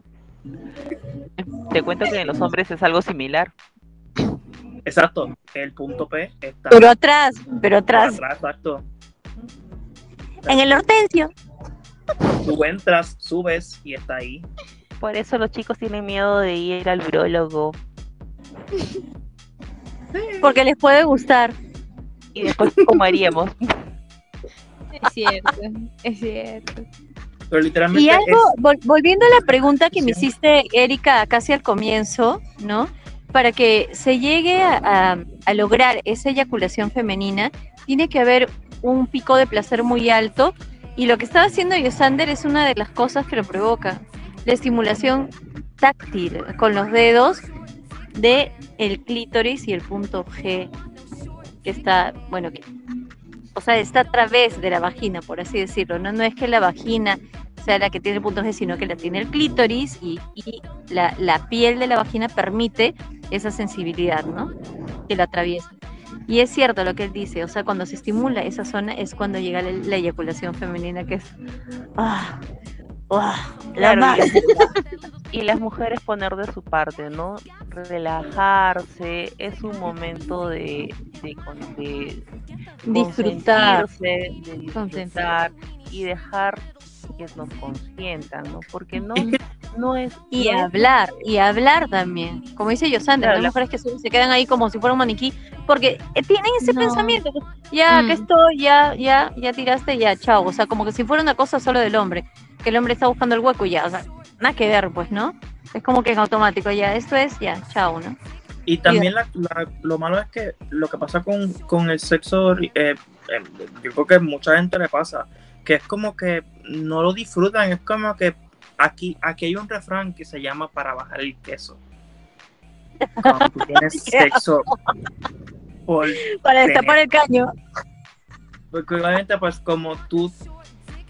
Te cuento que en los hombres es algo similar. Exacto. El punto P está Pero atrás, pero atrás. atrás, exacto. En el hortensio. Tú entras, subes y está ahí. Por eso los chicos tienen miedo de ir al urólogo. Porque les puede gustar. Y después, ¿cómo haríamos? Es cierto, es cierto. Pero literalmente Y algo, es- vol- volviendo a la pregunta que me hiciste, Erika, casi al comienzo, ¿no? Para que se llegue a, a- a lograr esa eyaculación femenina, tiene que haber un pico de placer muy alto. Y lo que estaba haciendo Yosander es una de las cosas que lo provoca. La estimulación táctil con los dedos de el clítoris y el punto G, que está, bueno, que, o sea, está a través de la vagina, por así decirlo. No, no es que la vagina sea la que tiene el punto G, sino que la tiene el clítoris y, y la, la piel de la vagina permite esa sensibilidad, ¿no? Que la atraviesa. Y es cierto lo que él dice, o sea, cuando se estimula esa zona es cuando llega la, la eyaculación femenina, que es... ¡Ah! ¡Ah! la Claro. <laughs> y, las mujeres poner de su parte, ¿no? Relajarse, es un momento de, de, con- de Disfrutar. de disfrutar y dejar que nos consientan, ¿no? Porque no, no es... Y no es- hablar, y hablar también. Como dice Yosandra, Claro, hay la- mujeres que se quedan ahí como si fuera un maniquí, porque eh, tienen ese No. pensamiento. pues, Ya, que Mm. estoy, ya, ya, ya tiraste, ya, chao. O sea, como que si fuera una cosa solo del hombre, que el hombre está buscando el hueco y ya, o sea, nada que ver, pues, ¿no? Es como que en automático, ya, esto es, ya, chao, ¿no? Y también la- la- lo malo es que lo que pasa con, con el sexo, eh, eh, yo creo que a mucha gente le pasa, que es como que no lo disfrutan, es como que aquí, aquí hay un refrán que se llama para bajar el queso. Cuando tú tienes <laughs> sexo por, Para destapar el caño. porque obviamente pues como tú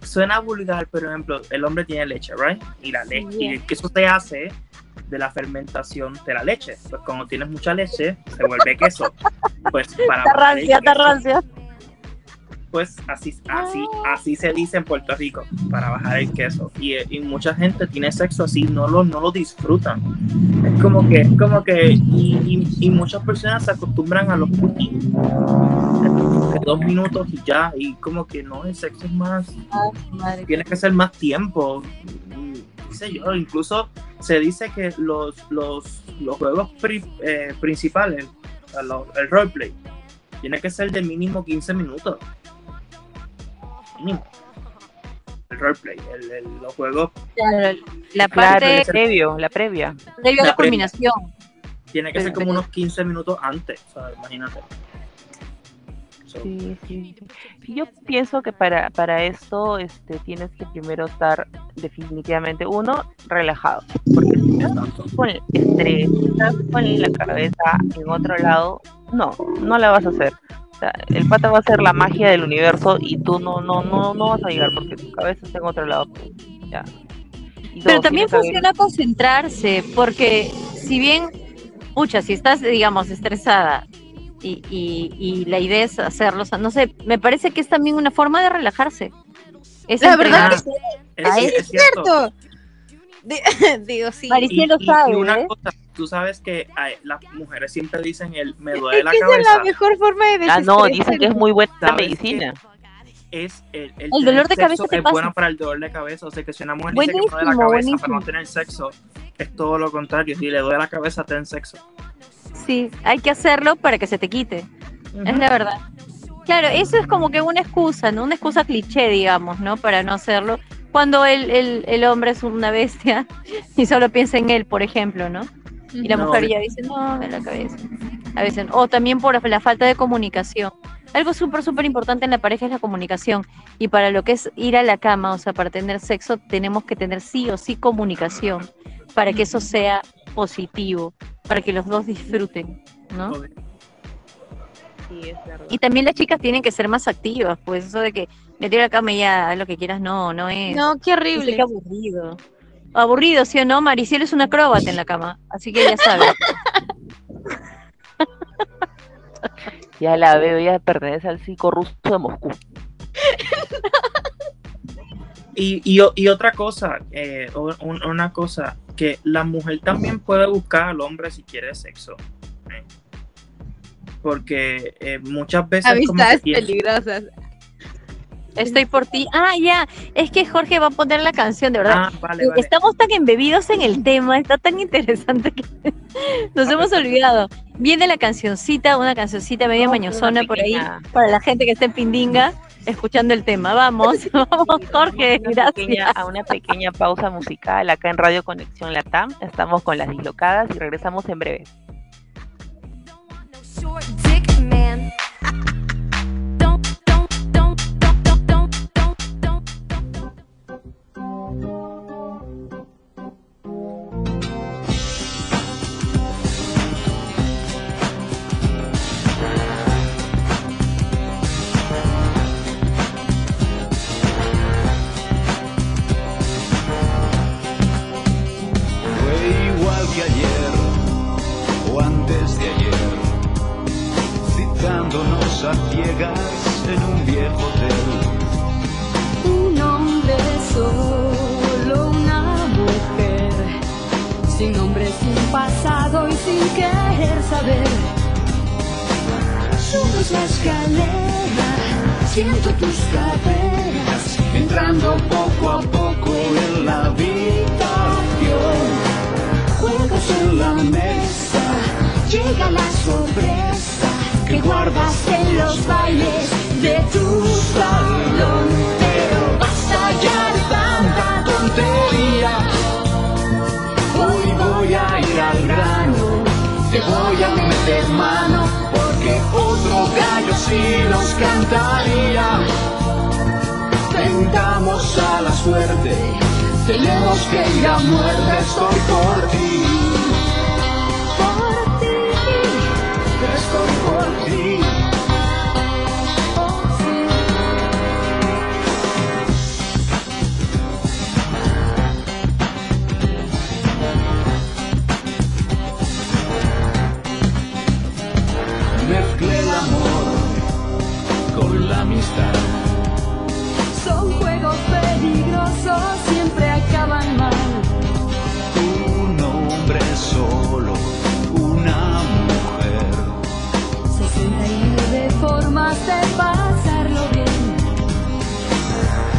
suena vulgar, pero por ejemplo, el hombre tiene leche, ¿right? Y la leche, y el queso se hace de la fermentación de la leche. Pues cuando tienes mucha leche, se vuelve queso. Pues para Está rancia, está rancia. Pues así, así, así se dice en Puerto Rico, para bajar el queso. Y, y mucha gente tiene sexo así, no lo, no lo disfrutan. Es como que, es como que, y, y- y muchas personas se acostumbran a los dos minutos y ya, y como que no, el sexo es más, tiene que ser más tiempo. Sé yo, incluso se dice que los, los, los juegos pri- eh, principales, lo- el roleplay, tiene que ser de mínimo 15 minutos. Mínimo. El roleplay, el, el- los juegos Claro, la Claro, parte el previo, la previa. previo a la la culminación. tiene que ser Pero- como unos 15 minutos antes, o sea, imagínate. So, Sí, sí. Yo pienso que para, para esto este, tienes que primero estar definitivamente, uno, relajado. Porque si estás con estrés, si estás con la cabeza en otro lado, no, no la vas a hacer. O sea, el pata va a ser la magia del universo y tú no, no, no, no vas a llegar porque tu cabeza está en otro lado. Ya. Pero también que funciona concentrarse, porque si bien, pucha, si estás, digamos, estresada y, y, y la idea es hacerlo, o sea, no sé, me parece que es también una forma de relajarse. Es La verdad entregar- que sí, es, Ah, es es cierto. cierto. Di- <laughs> Digo, sí. Y, y- una ¿eh? cosa, tú sabes que ay, las mujeres siempre dicen el me duele la que esa es cabeza. la mejor forma de Ah, no, dicen que es muy buena ¿Sabes medicina. es el, el, El dolor de cabeza te es pasa. bueno para el dolor de cabeza. O sea, que si una mujer dice que no duele la Buenísimo, cabeza para buenísimo. no tener sexo, es todo lo contrario. Si le duele la cabeza, ten sexo. Sí, hay que hacerlo para que se te quite. Es la verdad. Claro, eso es como que una excusa, ¿no? Una excusa cliché, digamos, ¿no? Para no hacerlo. Cuando el, el, el hombre es una bestia <laughs> y solo piensa en él, por ejemplo, ¿no? Y la No, mujer ya dice, no, en la cabeza. A veces. O también por la falta de comunicación. Algo súper, súper importante en la pareja es la comunicación. Y para lo que es ir a la cama, o sea, para tener sexo, tenemos que tener sí o sí comunicación. Para que eso sea positivo. Para que los dos disfruten, ¿no? Sí, es verdad. Y también las chicas tienen que ser más activas, pues eso de que me tiro a la cama y ya, haz lo que quieras, no, no es. No, qué horrible. que aburrido. Aburrido, ¿sí o no? Mariciel es una acróbata en la cama, así que ya sabes. <laughs> Ya la veo, ella pertenece al psico ruso de Moscú. Y, y, otra cosa, eh, un- una cosa, que la mujer también puede buscar al hombre si quiere sexo. ¿eh? Porque eh, muchas veces como que Amistades peligrosas. Estoy por ti. Ah, ya, es que Jorge va a poner la canción, de verdad. Ah, vale, vale. Estamos tan embebidos en el tema, está tan interesante que <laughs> nos hemos olvidado. Viene la cancioncita, una cancioncita media mañosona por ahí, para la gente que está en Pindinga, escuchando el tema. Vamos, <laughs> <laughs> vamos, Jorge, Una pequeña- gracias. a una pequeña pausa musical acá en Radio Conexión Latam. Estamos con las dislocadas y regresamos en breve. A ciegas en un viejo hotel. Solo, una mujer sin nombre, sin pasado y sin querer saber. Subes la escalera, siento tus caderas, entrando poco a poco en la habitación. Juegos en la mesa, llega la sorpresa que guardas en los bailes de tu meter mano, porque otro gallo sí nos cantaría. Tentamos a la suerte, tenemos que ir a muerte, estoy por ti.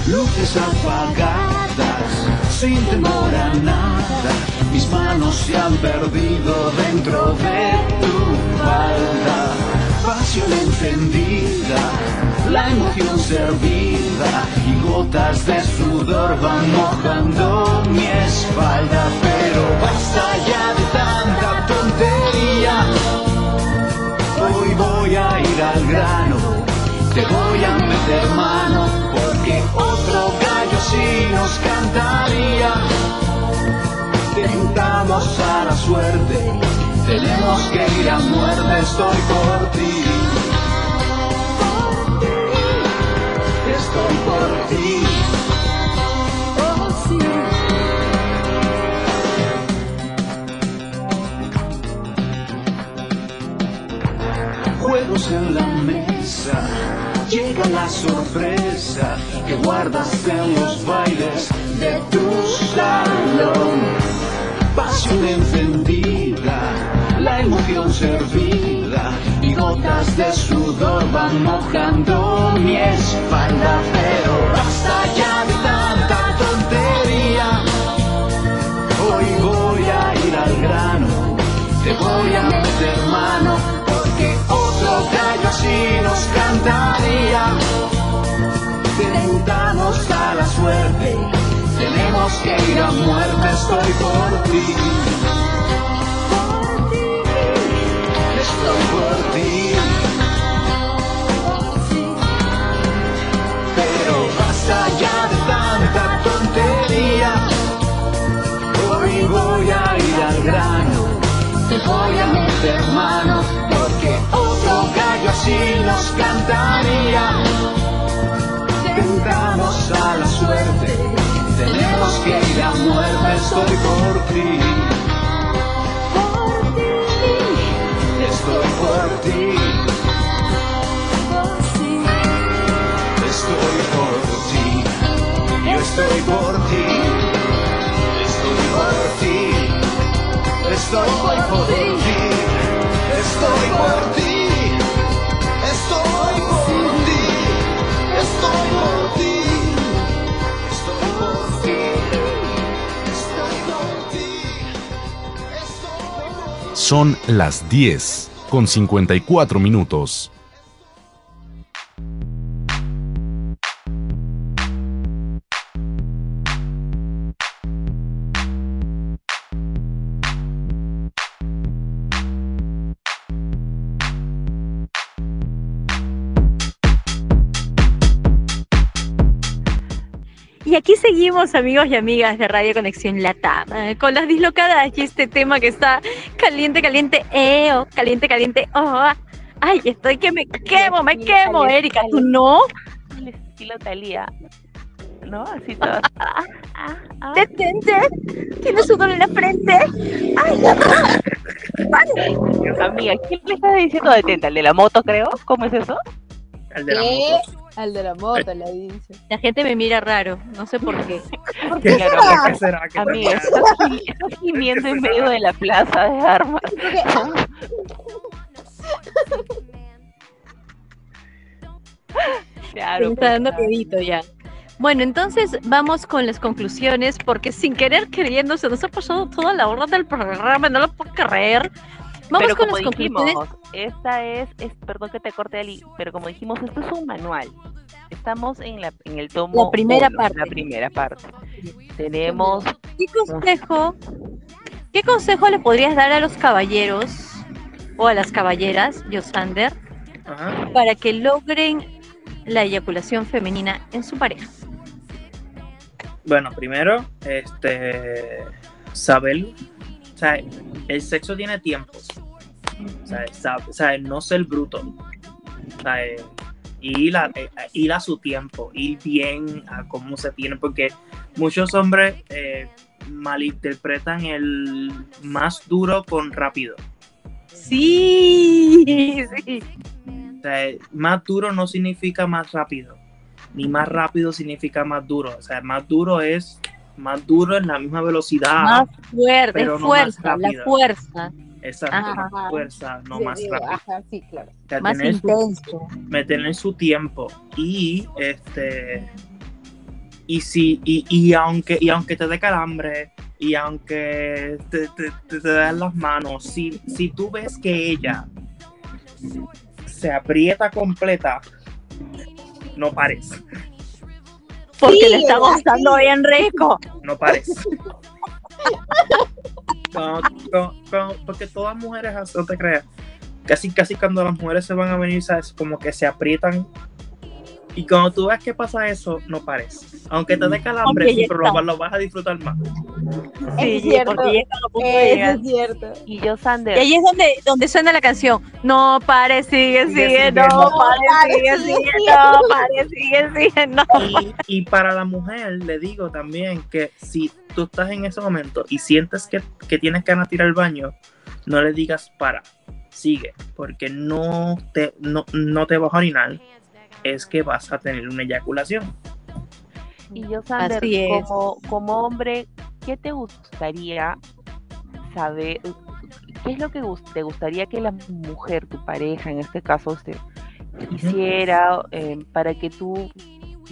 Luces apagadas, sin temor a nada. Mis manos se han perdido dentro de tu falda. Pasión encendida, la emoción servida y gotas de sudor van mojando mi espalda. Pero basta ya de tanta tontería. Hoy voy a ir al grano, te voy a meter mano, A la suerte, tenemos que ir a muerte, estoy por ti. Estoy por ti. Oh, sí. Juegos en la mesa, llega la sorpresa que guardas en los bailes de tu salón. Pasión encendida, la emoción servida y gotas de sudor van mojando mi espalda. Pero basta ya de tanta tontería. Hoy voy a ir al grano, te voy a meter mano, porque otro gallo así nos cantaría. Tentamos a la suerte, tenemos que ir a muerte, estoy por ti. Estoy por ti. Pero basta ya de tanta tontería. Hoy voy a ir al grano, te voy a meter mano, porque otro gallo así nos cantaría. Tentamos a la que ir a muerte, estoy por ti. Estoy por ti. Son las 10 con 54 minutos. Amigos y amigas de Radio Conexión Latam, eh, con las dislocadas y este tema que está caliente, caliente, eh, oh, caliente, caliente, oh, ah. ay, estoy que me quemo, me quemo, Erika, ¿tú no? El estilo Talía. ¿No? Así todo. Detente, tienes sudor en la frente. Ay, Amiga, ¿quién le está diciendo detente? ¿El de la moto, creo? ¿Cómo es eso? El de la moto. Al de la moto le dice. La gente me mira raro, no sé por qué. <laughs> ¿Por ¿Qué qué será? ¿Qué será? ¿Qué será? estás, gi- estás gimiendo en medio de la plaza de armas. <laughs> Claro, Me está dando pues, miedito ya. Bueno, entonces vamos con las conclusiones, porque sin querer queriendo se nos ha pasado toda la hora del programa, no lo puedo creer. Vamos pero con como las conclusiones. dijimos, esta es, es, perdón que te corte Ali, pero como dijimos, esto es un manual. Estamos en la en el tomo La primera uno, parte. La primera parte. Tenemos ¿Qué consejo, ¿Qué consejo le podrías dar a los caballeros o a las caballeras, Yosander, Ajá. para que logren la eyaculación femenina en su pareja? Bueno, primero, este, saber, o sea, el sexo tiene tiempos, o sea, no ser bruto, o sea, ir a, eh, ir a su tiempo, ir bien a cómo se tiene, porque muchos hombres eh, malinterpretan el más duro con rápido. Sí, sí. O sea, más duro no significa más rápido, ni más rápido significa más duro. O sea, más duro es más duro en la misma velocidad. Más fuerte, pero más fuerza, la fuerza. Exacto, Ajá. más fuerza, no Sí, más rápido. Ajá, sí, claro. O sea, Más su- intenso. meter en su tiempo y este y si y, y aunque y aunque te dé calambre y aunque te, te, te, te den las manos si, si tú ves que ella se aprieta completa no pares Porque Sí, le está así. bien rico. no pares <laughs> cuando- cuando- porque todas mujeres así, no te creas casi casi cuando las mujeres se van a venir sabes como que se aprietan y cuando tú ves que pasa eso no pares aunque te dé calambre sí, pero está. lo, lo vas a disfrutar más Sí, Es cierto. porque ya están a punto de Eso llegar. es cierto. y yo Sander, Y ahí es donde, donde suena la canción. No pare, sigue, Sigue, sigue, sigue, no no pare, sigue, sigue, sigue, sigue. no pare, sigue, sigue, no. y, y para la mujer le digo también que si tú estás en ese momento y sientes que, que tienes ganas de ir al baño no le digas para sigue porque no te no, no te vas a orinar es que vas a tener una eyaculación y yo Sander, como, como hombre, ¿qué te gustaría saber? ¿Qué es lo que te gustaría que la mujer, tu pareja en este caso, usted hiciera eh, para que tú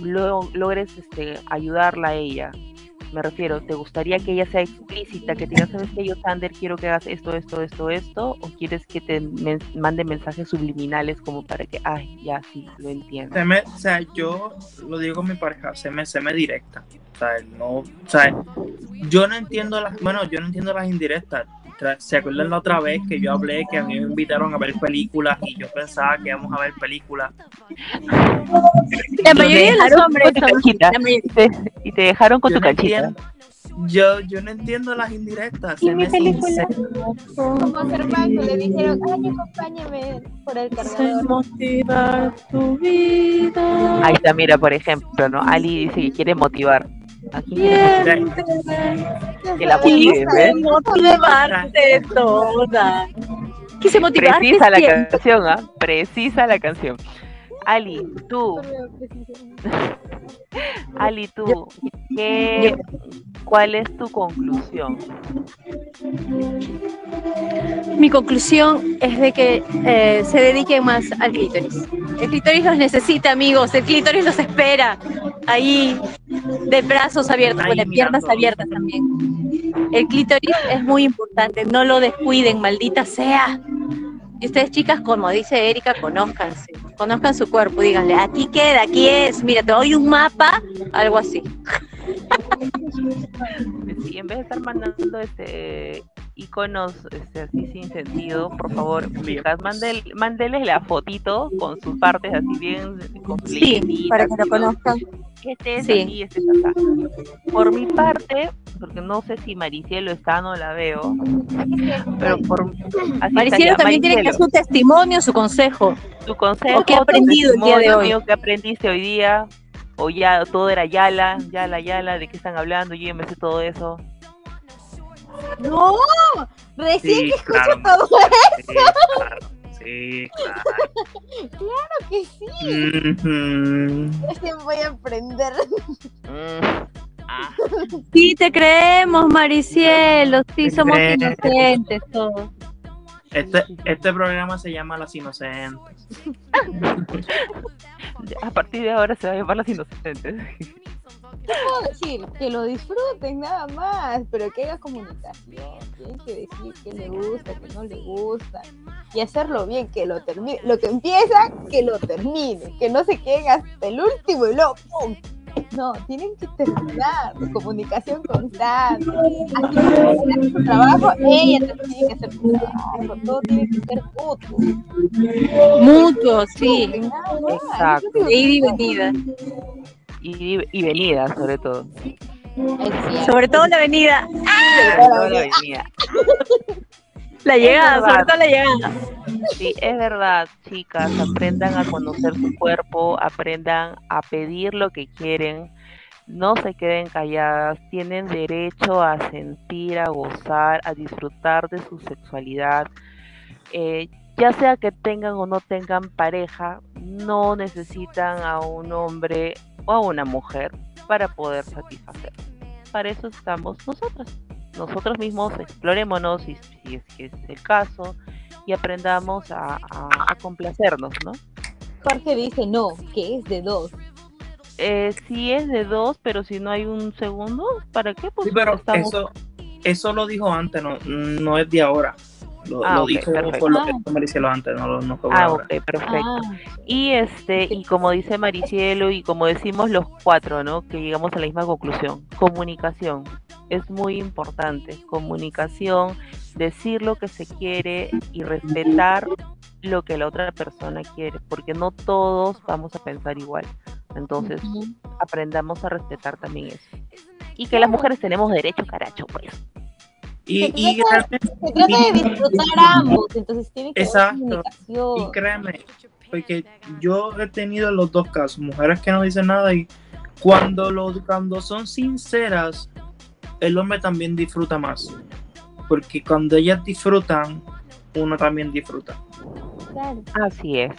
lo- logres este, ayudarla a ella? Me refiero, ¿te gustaría que ella sea explícita, que te diga, sabes que yo, Sander, quiero que hagas esto, esto, esto, esto? ¿O quieres que te mande mensajes subliminales como para que, ay, ya sí, lo entiendo? O sea, yo lo digo con mi pareja, se me, se me directa. O sea, no, o sea, yo no entiendo las, bueno, yo no entiendo las indirectas. ¿Se acuerdan la otra vez que yo hablé que a mí me invitaron a ver películas y yo pensaba que íbamos a ver películas? La mayoría de los hombres Y te- dejaron con Yo tu no canchita. entiendo- Yo, yo no entiendo las indirectas. ¿Y se mi me película? Como Germán, que le dijeron, ay, acompáñame por el cargador. motivar tu vida. Ahí está, mira, por ejemplo, ¿no? Ali dice que quiere motivar. ¿A quién quiere motivar? Que la motive, motivarte toda. Quise motivarte Precisa la siempre. canción, ¿ah? Precisa la canción. Ali, tú, Ali, tú, ¿qué, ¿cuál es tu conclusión? Mi conclusión es de que eh, se dediquen más al clítoris. El clítoris los necesita, amigos. El clítoris los espera. Ahí, de brazos abiertos, bueno, de piernas abiertas también. El clítoris es muy importante. No lo descuiden, maldita sea. Y ustedes, chicas, como dice Erika, conózcanse. Conozcan su cuerpo. Díganle, aquí queda, aquí es. Mira, te doy un mapa. Algo así. Sí, en vez de estar mandando este iconos este, así sin sentido, por favor, chicas, mándel, mándeles la fotito con sus partes así bien con Sí, para que lo ¿no? conozcan. Este es Sí. aquí, este es acá. Por mi parte, porque no sé si Maricielo está, no la veo, pero por así Maricielo también tiene que dar Maricielo, su testimonio, su consejo. tu consejo, ¿O qué ha aprendido el día de hoy? testimonio, ¿Qué aprendiste hoy día? O ya todo era Yala, Yala, Yala, ¿de qué están hablando? Yo ya me sé todo eso. No, recién Sí, que escucho claro. todo Sí, claro, sí. <laughs> Claro. Claro que sí. Ujú. Recién voy a aprender. Sí, te creemos, Maricielo. Sí, Te somos crees. inocentes todos. Este, este programa se llama Las Inocentes. <laughs> A partir de ahora se va a llamar Las Inocentes. ¿Qué puedo decir? Que lo disfruten nada más, pero que haga comunicación. Tienen que decir que le gusta, que no le gusta. Y hacerlo bien, que lo termine. Lo que empieza, que lo termine. Que no se queden hasta el último y luego ¡pum! No, tienen que terminar. Comunicación constante. Aquí tiene que su trabajo, ella también tiene que hacer su trabajo. Todo tiene que ser mutuo. Mutuo, sí. Exacto. Y venida. Y, y venida, sobre todo. Sobre todo la venida. Sobre todo la venida. La llegada, sobre todo la llegada. Sí, es verdad, chicas, aprendan a conocer su cuerpo, aprendan a pedir lo que quieren, no se queden calladas, tienen derecho a sentir, a gozar, a disfrutar de su sexualidad. Eh, ya sea que tengan o no tengan pareja, no necesitan a un hombre o a una mujer para poder satisfacer. Para eso estamos nosotros. Nosotros mismos explorémonos si, si es que es el caso y aprendamos a, a- a complacernos, ¿no? Jorge dice no, que es de dos. Eh, si es de dos, pero si no hay un segundo, ¿para qué? Pues Sí, pero estamos- eso, eso lo dijo antes, no, no es de ahora. Lo, Ah, lo ok, dijo perfecto. por lo Ah. que dijo Maricielo antes, no, lo- no Ah, ahora. ok, perfecto. Ah, Y este, y como dice Maricielo y como decimos los cuatro, ¿no? Que llegamos a la misma conclusión. Comunicación es muy importante. Comunicación, decir lo que se quiere y respetar lo que la otra persona quiere, porque no todos vamos a pensar igual. Entonces, aprendamos a respetar también eso. Y que las mujeres tenemos derecho, caracho, pues. Y, Se y trata- Se trata de disfrutar ambos, entonces tiene que haber Exacto. comunicación. Y créeme, porque yo he tenido los dos casos, mujeres que no dicen nada y cuando, lo, cuando son sinceras, el hombre también disfruta más. Porque cuando ellas disfrutan, uno también disfruta. Así es.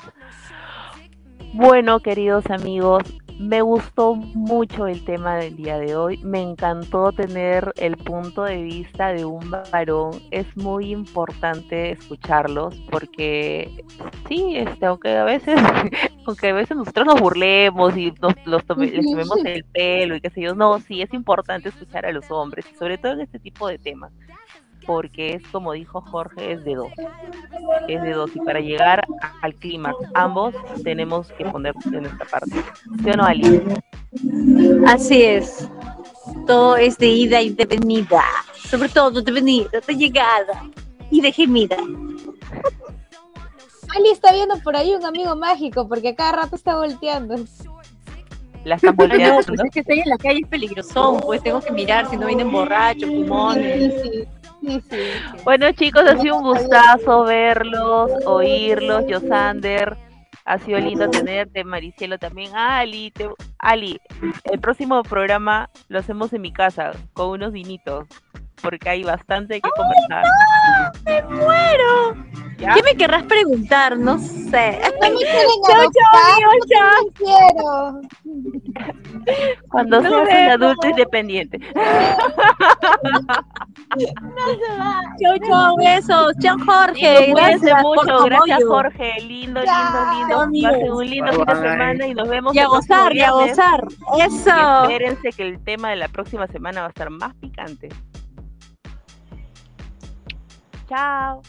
Bueno, queridos amigos, me gustó mucho el tema del día de hoy. Me encantó tener el punto de vista de un varón. Es muy importante escucharlos porque sí, este, aunque a veces, <laughs> aunque a veces nosotros nos burlemos y nos los tome- les tomemos el pelo y qué sé yo, no, sí es importante escuchar a los hombres, sobre todo en este tipo de temas. Porque es como dijo Jorge, es de dos. Es de dos. Y para llegar al clímax, ambos tenemos que poner de nuestra parte. ¿Sí o no, Ali? Así es. Todo es de ida y de venida. Sobre todo de venida, de llegada y de gemida. <laughs> Ali está viendo por ahí un amigo mágico porque a cada rato está volteando. La están Ah, no, volteando, pues ¿no? es que estoy en la calle es peligrosón, pues tengo que mirar si no vienen borrachos, pulmones. Sí, sí, <laughs> sí, sí. Bueno, chicos, ha sido un gustazo verlos, oírlos. Yosander, ha sido lindo tenerte. Maricielo también. Ali, te- Ali, el próximo programa lo hacemos en mi casa con unos vinitos. Porque hay bastante que conversar. ¡Me muero! ¿Ya? ¿Qué me querrás preguntar? No sé. No me no quiero. <laughs> Cuando Nos seas un adulto independiente. <laughs> Chau, chau, besos. Chao, Jorge. Gracias mucho. Gracias. Jorge. Lindo, lindo, lindo. Pasen un lindo fin de semana y nos vemos Y a gozar, y a gozar. Y Eso. espérense que el tema de la próxima semana va a estar más picante. Chao.